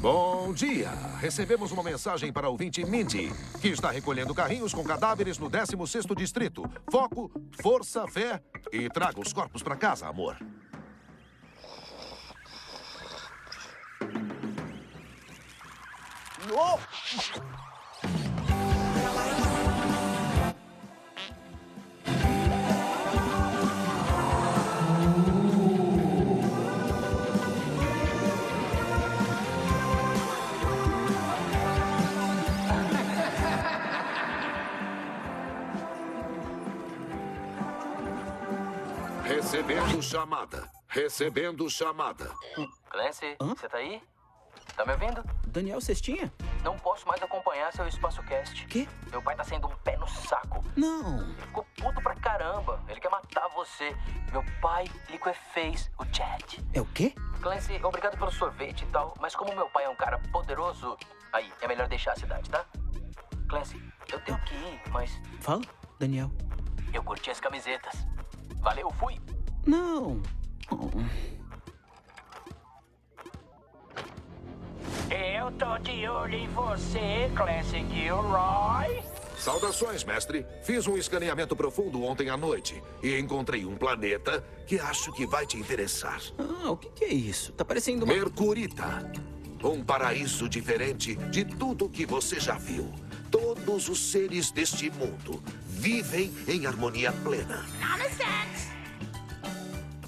Bom dia! Recebemos uma mensagem para o ouvinte Mindy, que está recolhendo carrinhos com cadáveres no 16º distrito. Foco, força, fé e traga os corpos para casa, amor. Recebendo chamada. Recebendo chamada. Clancy, você tá aí? Tá me ouvindo? Daniel Cestinha? Não posso mais acompanhar seu espaço cast. Quê? Meu pai tá sendo um pé no saco. Não. Ele ficou puto pra caramba. Ele quer matar você. Meu pai liquefez o chat. É o quê? Clancy, obrigado pelo sorvete e tal, mas como meu pai é um cara poderoso, aí, é melhor deixar a cidade, tá? Clancy, eu tenho que ir, mas Fala, Daniel. eu curti as camisetas. Valeu, fui. Não. Eu tô de olho em você, Clancy Gilroy. Saudações, mestre. Fiz um escaneamento profundo ontem à noite e encontrei um planeta que acho que vai te interessar. Ah, o que, que é isso? Tá parecendo uma... Mercurita. Um paraíso diferente de tudo que você já viu. Todos os seres deste mundo vivem em harmonia plena.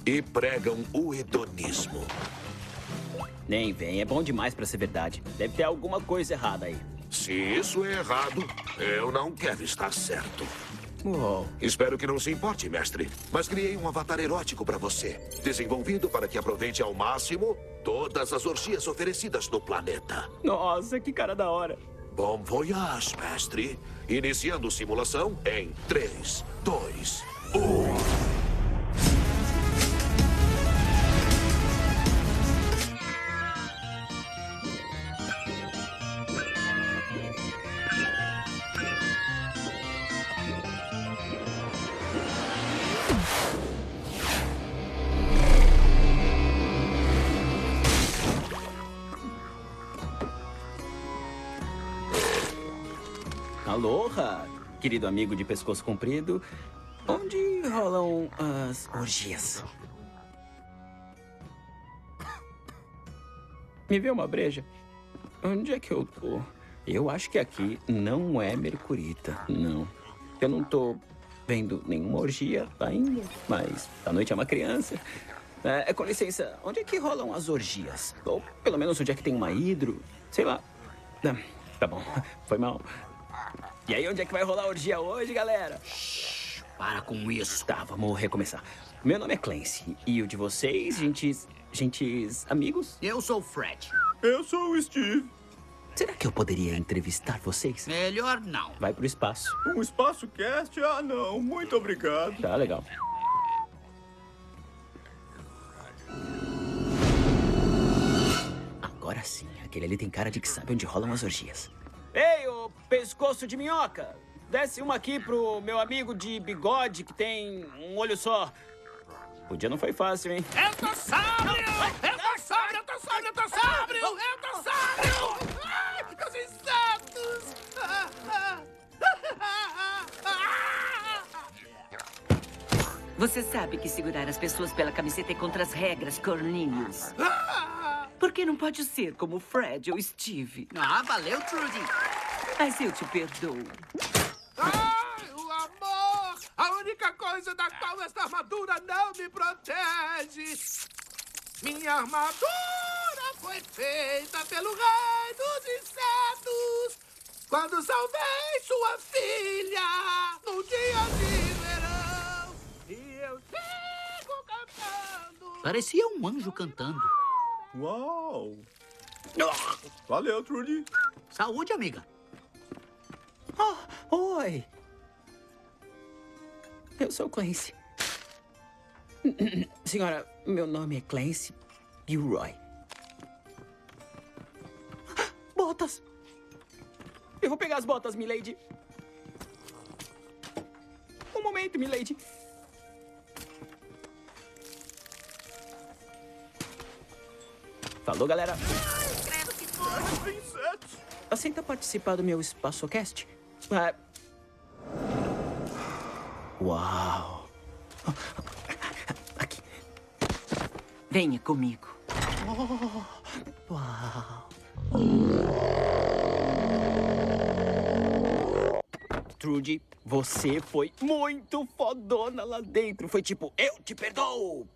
E pregam o hedonismo. Nem vem, é bom demais pra ser verdade. Deve ter alguma coisa errada aí. Se isso é errado, eu não quero estar certo. Uou. Espero que não se importe, mestre. Mas criei um avatar erótico para você. Desenvolvido para que aproveite ao máximo todas as orgias oferecidas no planeta. Nossa, que cara da hora. Bom voyage, mestre. Iniciando simulação em 3, 2, 1. Aloha, querido amigo de pescoço comprido. Onde rolam as orgias? Me vê uma breja? Onde é que eu tô? Eu acho que aqui não é Mercurita, não. Eu não tô vendo nenhuma orgia ainda, mas a noite é uma criança. É, com licença, onde é que rolam as orgias? Ou pelo menos onde é que tem uma hidro? Sei lá. Ah, Tá bom, foi mal. E aí, onde é que vai rolar a orgia hoje, galera? Para com isso. Tá, vamos recomeçar. Meu nome é Clancy. E o de vocês, gentes. gentes. amigos? Eu sou o Fred. Eu sou o Steve. Será que eu poderia entrevistar vocês? Melhor não. Vai pro espaço. Um espaço cast? Ah, não. Muito obrigado. Tá legal. Agora sim, aquele ali tem cara de que sabe onde rolam as orgias. Ei, ô pescoço de minhoca! Desce uma aqui pro meu amigo de bigode que tem um olho só. O dia não foi fácil, hein? Eu tô sóbrio! Eu tô sóbrio! Eu tô sóbrio! Eu tô sóbrio! Eu tô sóbrio! Ai, meus insetos! Ah, ah, ah, Você sabe que segurar as pessoas pela camiseta é contra as regras, Cornelius. ah. Por que não pode ser como Fred ou Steve? Ah, valeu, Trudy! Mas eu te perdoo. Ai, o amor! A única coisa da qual esta armadura não me protege. Minha armadura foi feita pelo rei dos insetos. Quando salvei sua filha num dia de verão. E eu sigo cantando. Parecia um anjo cantando. Uau. Valeu, Trudy. Saúde, amiga. Ah, oi! Eu sou Clancy. Senhora, meu nome é Clancy Gilroy. Botas! Eu vou pegar as botas, milady. Um momento, milady. Falou, galera. Aceita participar do meu EspaçoCast? Ah. Uau! Aqui. Venha comigo. Uau! Trudy, você foi muito fodona lá dentro. Foi tipo, eu te perdoo!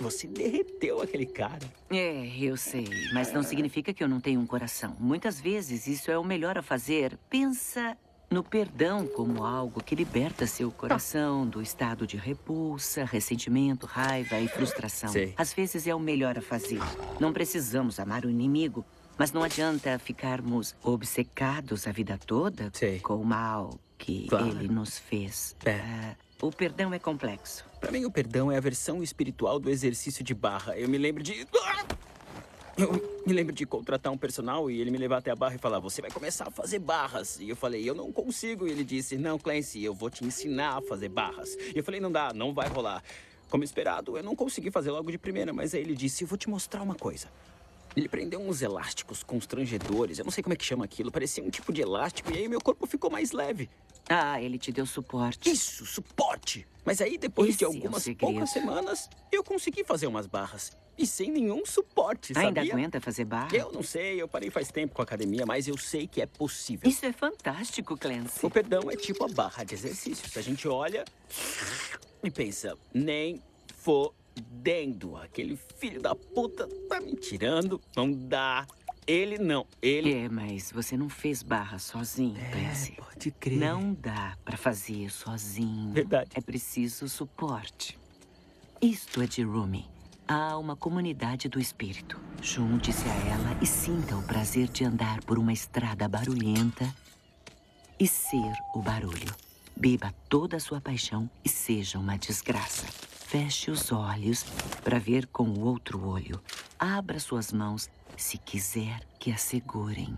Você derreteu aquele cara. É, eu sei, mas não significa que eu não tenho um coração. Muitas vezes isso é o melhor a fazer. Pensa no perdão como algo que liberta seu coração do estado de repulsa, ressentimento, raiva e frustração. Sei. Às vezes é o melhor a fazer. Não precisamos amar o inimigo, mas não adianta ficarmos obcecados a vida toda Sei. com o mal que Claro. ele nos fez. É. Ah, o perdão é complexo. Pra mim, o perdão é a versão espiritual do exercício de barra. Eu me lembro de. Ah! Eu me lembro de contratar um personal e ele me levar até a barra e falar: Você vai começar a fazer barras. E eu falei: Eu não consigo. E ele disse: Não, Clancy, eu vou te ensinar a fazer barras. E eu falei: Não dá, não vai rolar. Como esperado, eu não consegui fazer logo de primeira, mas aí ele disse: Eu vou te mostrar uma coisa. Ele prendeu uns elásticos constrangedores. Eu não sei como é que chama aquilo. Parecia um tipo de elástico. E aí meu corpo ficou mais leve. Ah, ele te deu suporte. Isso, suporte. Mas aí, depois Esse de é algumas segredo. poucas semanas, eu consegui fazer umas barras. E sem nenhum suporte, Ainda sabia? aguenta fazer barra? Eu não sei, eu parei faz tempo com a academia, mas eu sei que é possível. Isso é fantástico, Clancy. O perdão é tipo a barra de exercícios. A gente olha e pensa, nem fodendo. Aquele filho da puta tá me tirando. Não dá. Ele não. Ele. É, mas você não fez barra sozinho, Clancy. pode crer. Não dá pra fazer sozinho. Verdade. É preciso suporte. Isto é de Rumi. Há uma comunidade do espírito. Junte-se a ela e sinta o prazer de andar por uma estrada barulhenta e ser o barulho. Beba toda a sua paixão e seja uma desgraça. Feche os olhos para ver com o outro olho. Abra suas mãos se quiser que a segurem.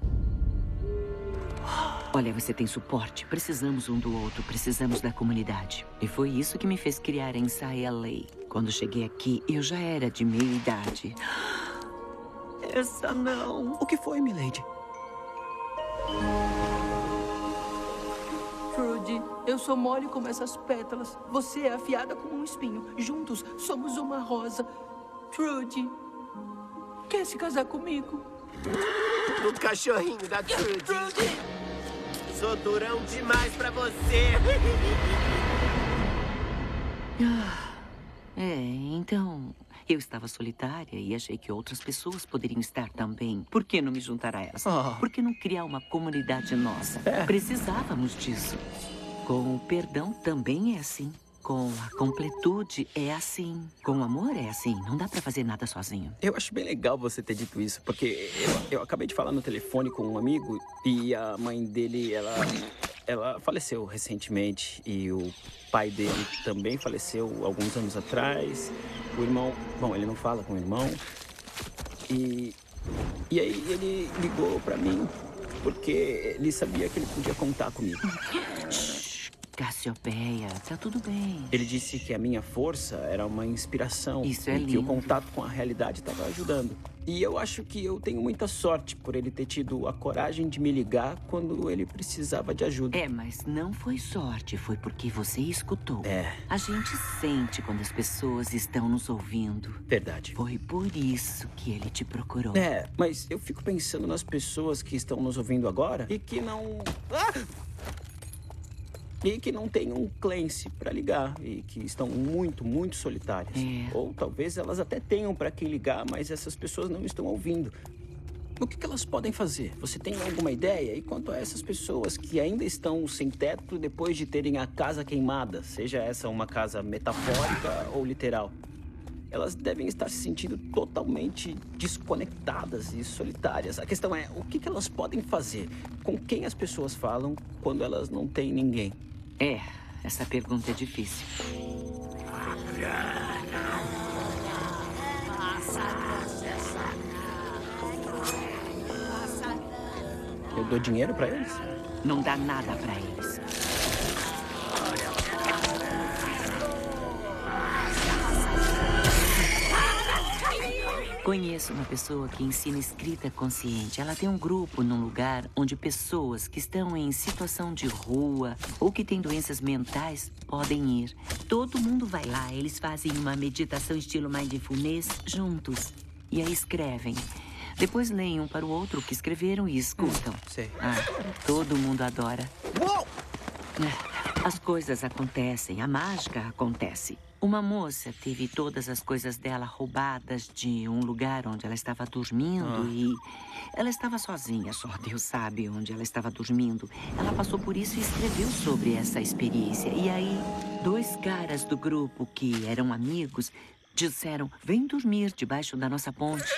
Olha, você tem suporte. Precisamos um do outro. Precisamos da comunidade. E foi isso que me fez criar a Ensaia Lei. Quando cheguei aqui, eu já era de meia idade. Essa não. O que foi, milady? Trudy, eu sou mole como essas pétalas. Você é afiada como um espinho. Juntos somos uma rosa. Trudy, quer se casar comigo? O cachorrinho da Trudy. Sou durão demais pra você. É, então. Eu estava solitária e achei que outras pessoas poderiam estar também. Por que não me juntar a essa? Ah. Por que não criar uma comunidade nossa? É. Precisávamos disso. Com o perdão também é assim. Com a completude é assim. Com o amor é assim. Não dá pra fazer nada sozinho. Eu acho bem legal você ter dito isso, porque eu, eu acabei de falar no telefone com um amigo e a mãe dele, ela, ela faleceu recentemente e o pai dele também faleceu alguns anos atrás. O irmão, bom, ele não fala com o irmão. E, e aí ele ligou pra mim porque ele sabia que ele podia contar comigo. Cassiopeia, tá tudo bem. Ele disse que a minha força era uma inspiração. Isso é e que o lindo. contato com a realidade estava ajudando. E eu acho que eu tenho muita sorte por ele ter tido a coragem de me ligar quando ele precisava de ajuda. É, mas não foi sorte, foi porque você escutou. É, A gente sente quando as pessoas estão nos ouvindo. verdade. Foi por isso que ele te procurou. É, mas eu fico pensando nas pessoas que estão nos ouvindo agora e que não. Ah! E que não tem um Clancy pra ligar e que estão muito, muito solitárias. É. Ou talvez elas até tenham pra quem ligar, mas essas pessoas não estão ouvindo. O que, que elas podem fazer? Você tem alguma ideia? E quanto a essas pessoas que ainda estão sem teto depois de terem a casa queimada, seja essa uma casa metafórica ou literal? Elas devem estar se sentindo totalmente desconectadas e solitárias. A questão é, o que, que elas podem fazer? Com quem as pessoas falam quando elas não têm ninguém? É, essa pergunta é difícil. Eu dou dinheiro pra eles? Não dá nada pra eles. Conheço uma pessoa que ensina escrita consciente. Ela tem um grupo num lugar onde pessoas que estão em situação de rua ou que têm doenças mentais podem ir. Todo mundo vai lá, eles fazem uma meditação estilo mindfulness juntos. E aí escrevem. Depois leem um para o outro o que escreveram e escutam. sei. Ah, todo mundo adora. Uou! As coisas acontecem, a mágica acontece. Uma moça teve todas as coisas dela roubadas de um lugar onde ela estava dormindo e ela estava sozinha, só Deus sabe onde ela estava dormindo. Ela passou por isso e escreveu sobre essa experiência. E aí, dois caras do grupo que eram amigos disseram: Vem dormir debaixo da nossa ponte.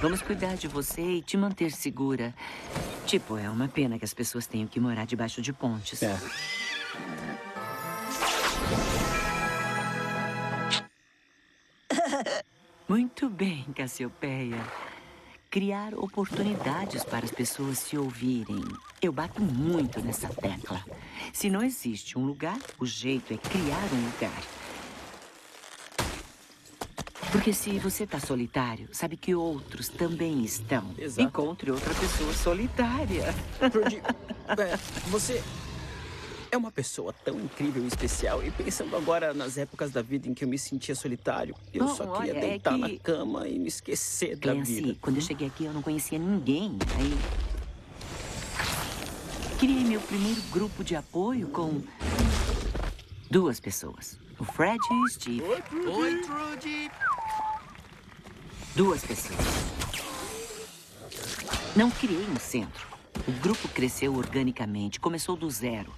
Vamos cuidar de você e te manter segura. Tipo, é uma pena que as pessoas tenham que morar debaixo de pontes. É. Muito bem, Cassiopeia. Criar oportunidades para as pessoas se ouvirem. Eu bato muito nessa tecla. Se não existe um lugar, o jeito é criar um lugar. Porque se você está solitário, sabe que outros também estão. Exato. Encontre outra pessoa solitária. Rudy, é, você é uma pessoa tão incrível e especial. E pensando agora nas épocas da vida em que eu me sentia solitário, eu Bom, só queria olha, é deitar que- na cama e me esquecer da Clancy, vida. quando eu cheguei aqui, eu não conhecia ninguém. Aí. Criei meu primeiro grupo de apoio com. duas pessoas: o Fred e o Steve. Oi, Trudy. Duas pessoas. Não criei um centro. O grupo cresceu organicamente, começou do zero.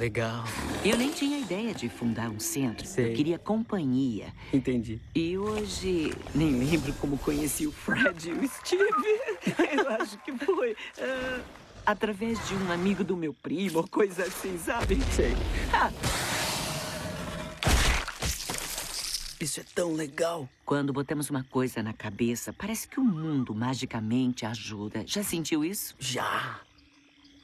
Legal, Eu nem tinha ideia de fundar um centro. Sei. Eu queria companhia. entendi. E hoje nem lembro como conheci o Fred e o Steve. Eu acho que foi ah, através de um amigo do meu primo, coisa assim, sabe? Sei. Ah, Isso é tão legal. quando botamos uma coisa na cabeça, parece que o mundo magicamente ajuda. Já sentiu isso? Já.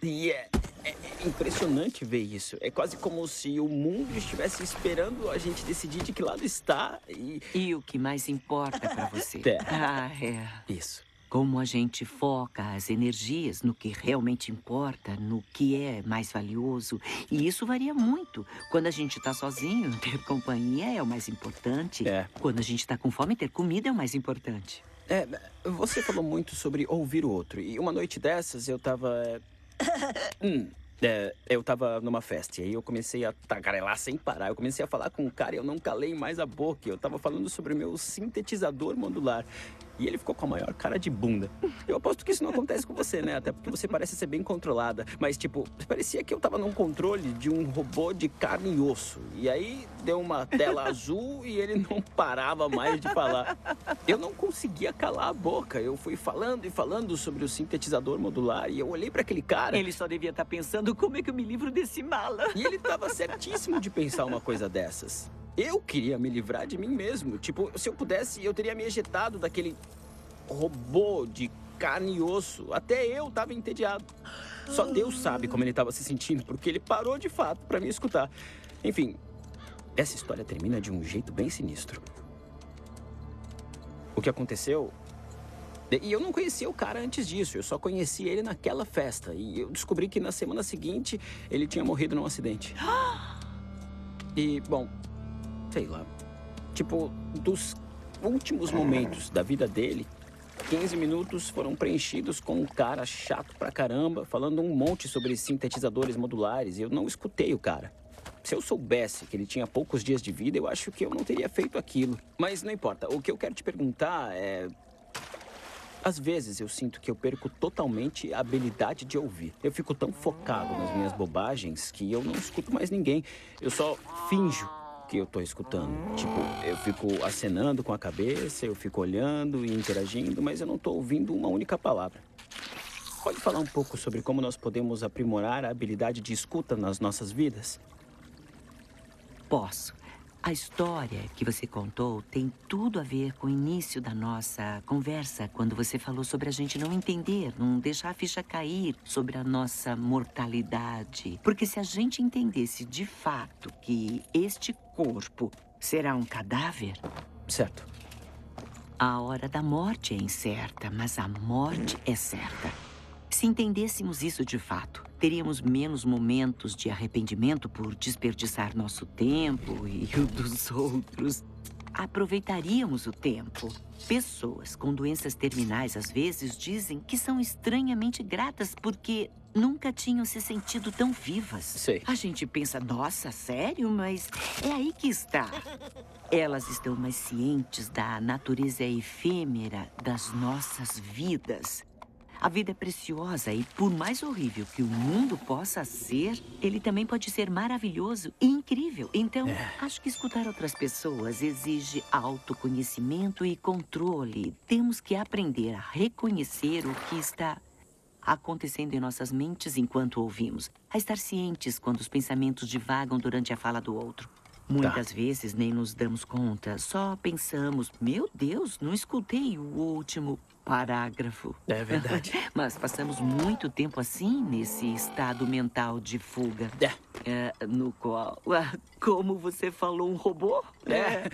E é, é- é impressionante ver isso. É quase como se o mundo estivesse esperando a gente decidir de que lado está. E. E o que mais importa pra você? É. Ah, é. Isso. Como a gente foca as energias no que realmente importa, no que é mais valioso. E isso varia muito. Quando a gente tá sozinho, ter companhia é o mais importante. É. Quando a gente tá com fome, ter comida é o mais importante. É, você falou muito sobre ouvir o outro. E uma noite dessas eu tava. Hum, é, eu tava numa festa e aí eu comecei a tagarelar sem parar. Eu comecei a falar com um cara e eu não calei mais a boca. Eu tava falando sobre o meu sintetizador modular. E ele ficou com a maior cara de bunda. Eu aposto que isso não acontece com você, né? Até porque você parece ser bem controlada. Mas, tipo, parecia que eu tava num controle de um robô de carne e osso. E aí deu uma tela azul e ele não parava mais de falar. Eu não conseguia calar a boca. Eu fui falando e falando sobre o sintetizador modular e eu olhei pra aquele cara. Ele só devia estar pensando como é que eu me livro desse mala. E ele tava certíssimo de pensar uma coisa dessas. Eu queria me livrar de mim mesmo. Tipo, se eu pudesse, eu teria me ejetado daquele robô de carne e osso. Até eu tava entediado. Só Deus sabe como ele tava se sentindo, porque ele parou de fato pra me escutar. Enfim, essa história termina de um jeito bem sinistro. O que aconteceu e eu não conhecia o cara antes disso, eu só conheci ele naquela festa. E eu descobri que na semana seguinte ele tinha morrido num acidente. E, bom, sei lá. Tipo, dos últimos momentos da vida dele, 15 minutos foram preenchidos com um cara chato pra caramba, falando um monte sobre sintetizadores modulares. E eu não escutei o cara. Se eu soubesse que ele tinha poucos dias de vida, eu acho que eu não teria feito aquilo. Mas não importa. O que eu quero te perguntar é. Às vezes eu sinto que eu perco totalmente a habilidade de ouvir. Eu fico tão focado nas minhas bobagens que eu não escuto mais ninguém. Eu só finjo que eu tô escutando. Tipo, eu fico acenando com a cabeça, eu fico olhando e interagindo, mas eu não tô ouvindo uma única palavra. Pode falar um pouco sobre como nós podemos aprimorar a habilidade de escuta nas nossas vidas? Posso. A história que você contou tem tudo a ver com o início da nossa conversa, quando você falou sobre a gente não entender, não deixar a ficha cair sobre a nossa mortalidade. Porque se a gente entendesse de fato que este corpo Será um cadáver? Certo. A hora da morte é incerta, mas a morte é certa. Se entendêssemos isso de fato, teríamos menos momentos de arrependimento por desperdiçar nosso tempo e o dos outros. Aproveitaríamos o tempo. Pessoas com doenças terminais às vezes dizem que são estranhamente gratas porque nunca tinham se sentido tão vivas. Sei. A gente pensa, nossa, sério? Mas é aí que está. Elas estão mais cientes da natureza efêmera das nossas vidas. A vida é preciosa e, por mais horrível que o mundo possa ser, ele também pode ser maravilhoso e incrível. Então, acho que escutar outras pessoas exige autoconhecimento e controle. Temos que aprender a reconhecer o que está acontecendo em nossas mentes enquanto ouvimos, a estar cientes quando os pensamentos divagam durante a fala do outro. Muitas vezes nem nos damos conta, só pensamos: meu Deus, não escutei o último parágrafo. É verdade. Mas passamos muito tempo assim nesse estado mental de fuga. É, no qual, ah, como você falou, um robô? É.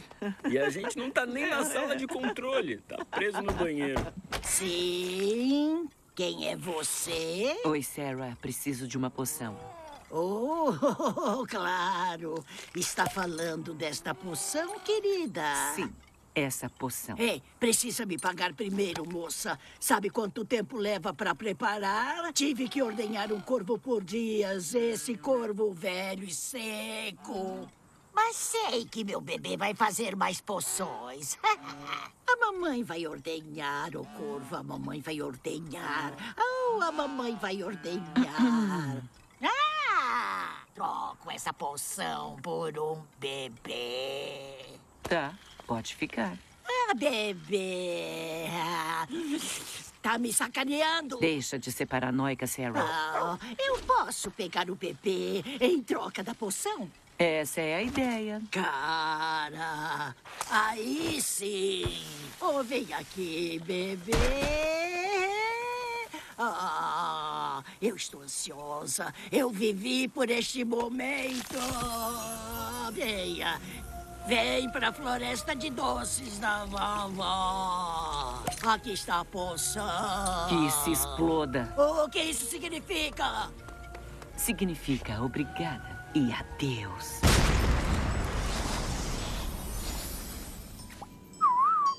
E a gente não tá nem na sala de controle, tá preso no banheiro. Sim. Quem é você? Oi, Sarah, preciso de uma poção. Oh, claro. Está falando desta poção, querida? Sim, essa poção. Ei, precisa me pagar primeiro, moça. Sabe quanto tempo leva para preparar? Tive que ordenhar um corvo por dias. Esse corvo velho e seco. Mas sei que meu bebê vai fazer mais poções. a mamãe vai ordenhar o corvo, a mamãe vai ordenhar. Oh, a mamãe vai ordenhar. ah! Troco essa poção por um bebê. Tá, pode ficar. Ah, bebê. Tá me sacaneando. Deixa de ser paranoica, Sarah. Ah, eu posso pegar o bebê em troca da poção? Essa é a ideia. Cara, aí sim. Oh, vem aqui, bebê. Ah, eu estou ansiosa. Eu vivi por este momento. Venha. Vem para a floresta de doces da vovó. Aqui está a poção. Que se exploda. O que isso significa? Significa obrigada e adeus.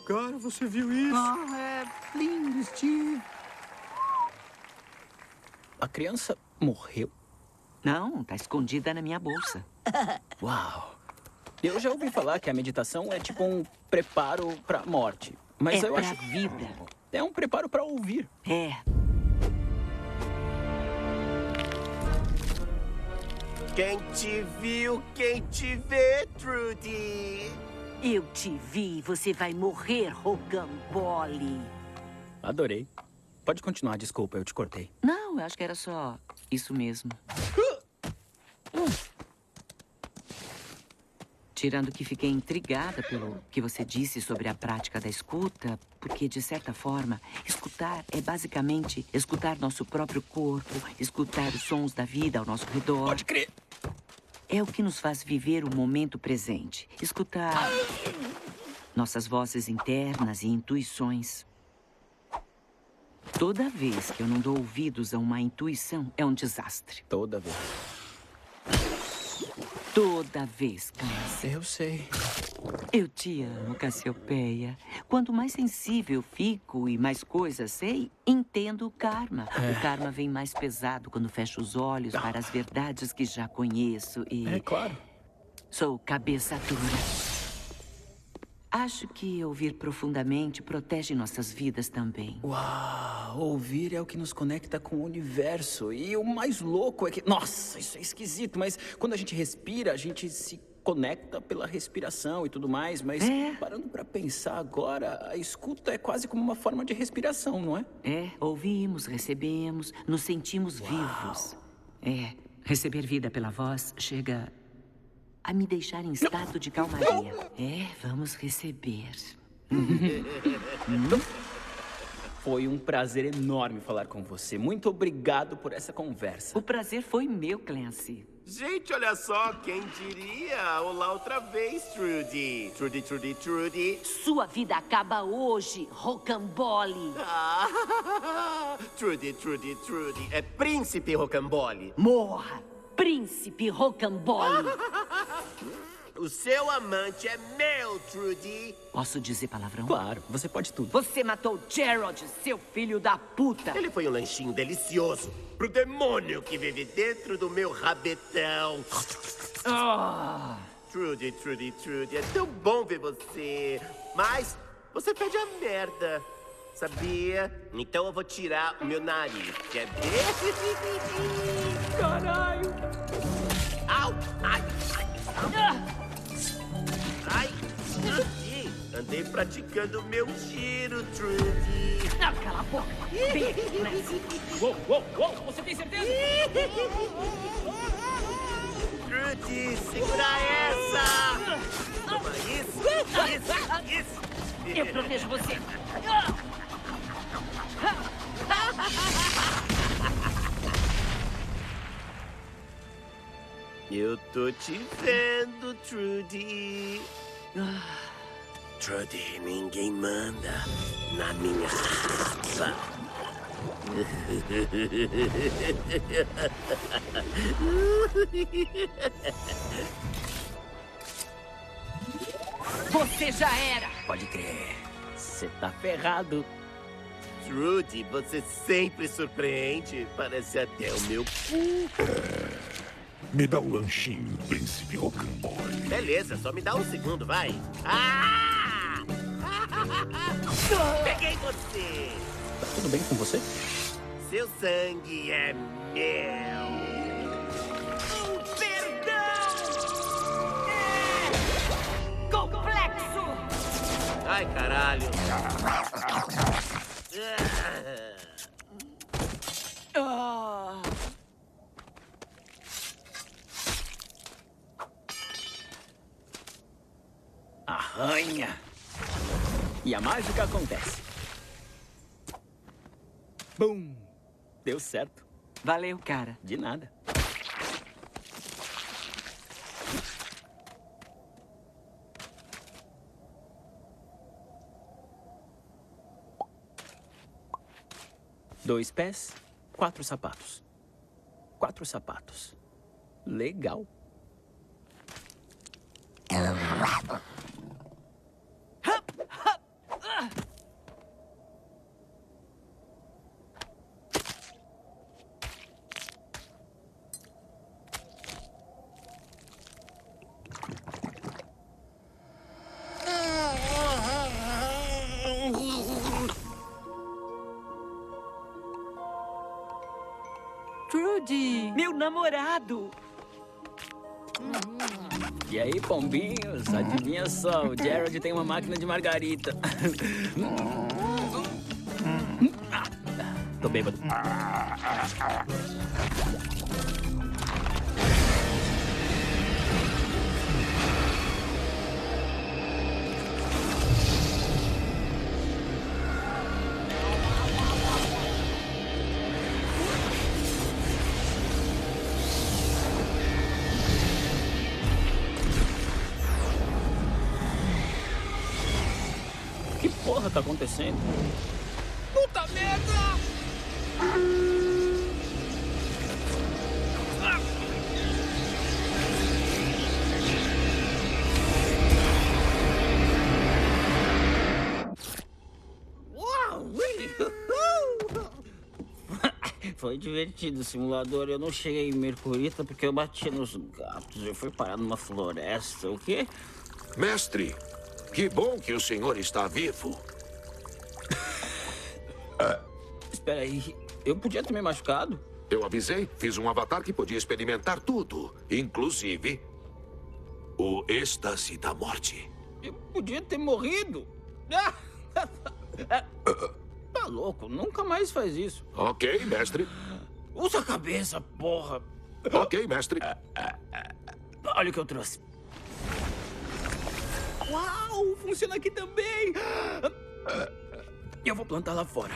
Cara, você viu isso? Ah, é lindo, Steve. A criança morreu? Não, tá escondida na minha bolsa. Uau. Eu já ouvi falar que a meditação é tipo um preparo pra morte. Mas é eu pra acho vida. É um preparo pra ouvir. É. Quem te viu, quem te vê, Trudy. Eu te vi. Você vai morrer, Rogambole. Adorei. Pode continuar, desculpa, eu te cortei. Não, eu acho que era só isso mesmo. Tirando que fiquei intrigada pelo que você disse sobre a prática da escuta, porque, de certa forma, escutar é basicamente escutar nosso próprio corpo, escutar os sons da vida ao nosso redor. Pode crer. É o que nos faz viver o momento presente. Escutar nossas vozes internas e intuições. Toda vez que eu não dou ouvidos a uma intuição, é um desastre. Toda vez. Toda vez, Clancy. Eu sei. Eu te amo, Cassiopeia. Quanto mais sensível fico e mais coisas sei, entendo o karma. O karma vem mais pesado quando fecho os olhos para as verdades que já conheço e... É claro. Sou cabeça dura. Acho que ouvir profundamente protege nossas vidas também. Uau, ouvir é o que nos conecta com o universo. E o mais louco é que. Nossa, isso é esquisito, mas quando a gente respira, a gente se conecta pela respiração e tudo mais. Mas É. parando pra pensar agora, a escuta é quase como uma forma de respiração, não é? É, ouvimos, recebemos, nos sentimos vivos. É, receber vida pela voz chega a me deixar em estado de calmaria. É, vamos receber. Foi um prazer enorme falar com você. Muito obrigado por essa conversa. O prazer foi meu, Clancy. Gente, olha só, quem diria? Olá outra vez, Trudy. Trudy, Trudy, Trudy. Sua vida acaba hoje, rocambole. Ah, Trudy, Trudy, Trudy. É Príncipe Rocambole. Morra, príncipe rocambole. O seu amante é meu, Trudy. Posso dizer palavrão? Claro, você pode tudo. Você matou Gerald, seu filho da puta. Ele foi um lanchinho delicioso pro demônio que vive dentro do meu rabetão. Ah. Trudy, Trudy, Trudy, é tão bom ver você. Mas você pede a merda, sabia? Então eu vou tirar o meu nariz. Quer ver? Caralho! Andei praticando meu giro, Trudy. Ah, cala a boca. Vem aqui, Clancy. Uou, uou, uou! Você tem certeza? Trudy, segura essa! Toma isso! Isso! Isso! Eu protejo você. Eu tô te vendo, Trudy. Trudy, ninguém manda na minha rapa. Você já era. Pode crer. Você tá ferrado. Trudy, você sempre surpreende. Parece até o meu cu. Me dá um lanchinho, príncipe Rocambole. Beleza, só me dá um segundo, vai. Ah! Peguei você! Tá tudo bem com você? Seu sangue é meu. Complexo. Ai, caralho. Ah. Arranha. E a mágica acontece. Bum! Deu certo. Valeu, cara. De nada. Dois pés, quatro sapatos. Quatro sapatos. Legal. Pombinhos? Adivinha só, o Gerald tem uma máquina de margarita. Tô bêbado. Tá acontecendo? Puta merda! Foi divertido o simulador. Eu não cheguei em Mercurita porque eu bati nos gatos. Eu fui parar numa floresta. O quê? Mestre, que bom que o senhor está vivo. Espera aí. Eu podia ter me machucado? Eu avisei, fiz um avatar que podia experimentar tudo, inclusive o êxtase da morte. Eu podia ter morrido. Tá louco, nunca mais faz isso. Ok, mestre. Usa a cabeça, porra. Ok, mestre. Olha o que eu trouxe. Uau, funciona aqui também. Eu vou plantar lá fora.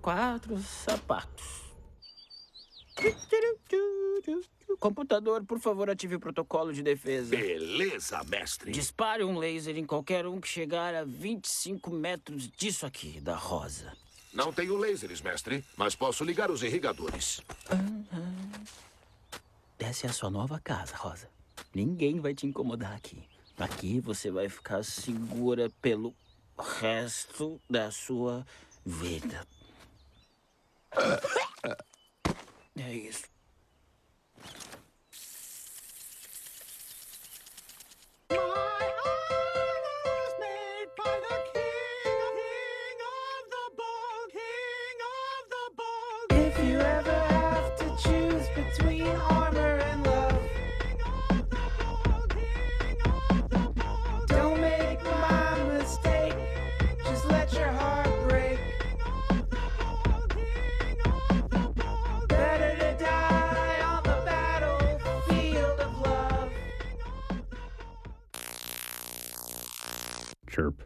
Quatro sapatos. Computador, por favor, ative o protocolo de defesa. Beleza, mestre. Dispare um laser em qualquer um que chegar a 25 metros disso aqui, da rosa. Não tenho lasers, mestre, mas posso ligar os irrigadores. Essa é a sua nova casa, Rosa. Ninguém vai te incomodar aqui. Aqui você vai ficar segura pelo resto da sua vida. É isso. Ah! chirp.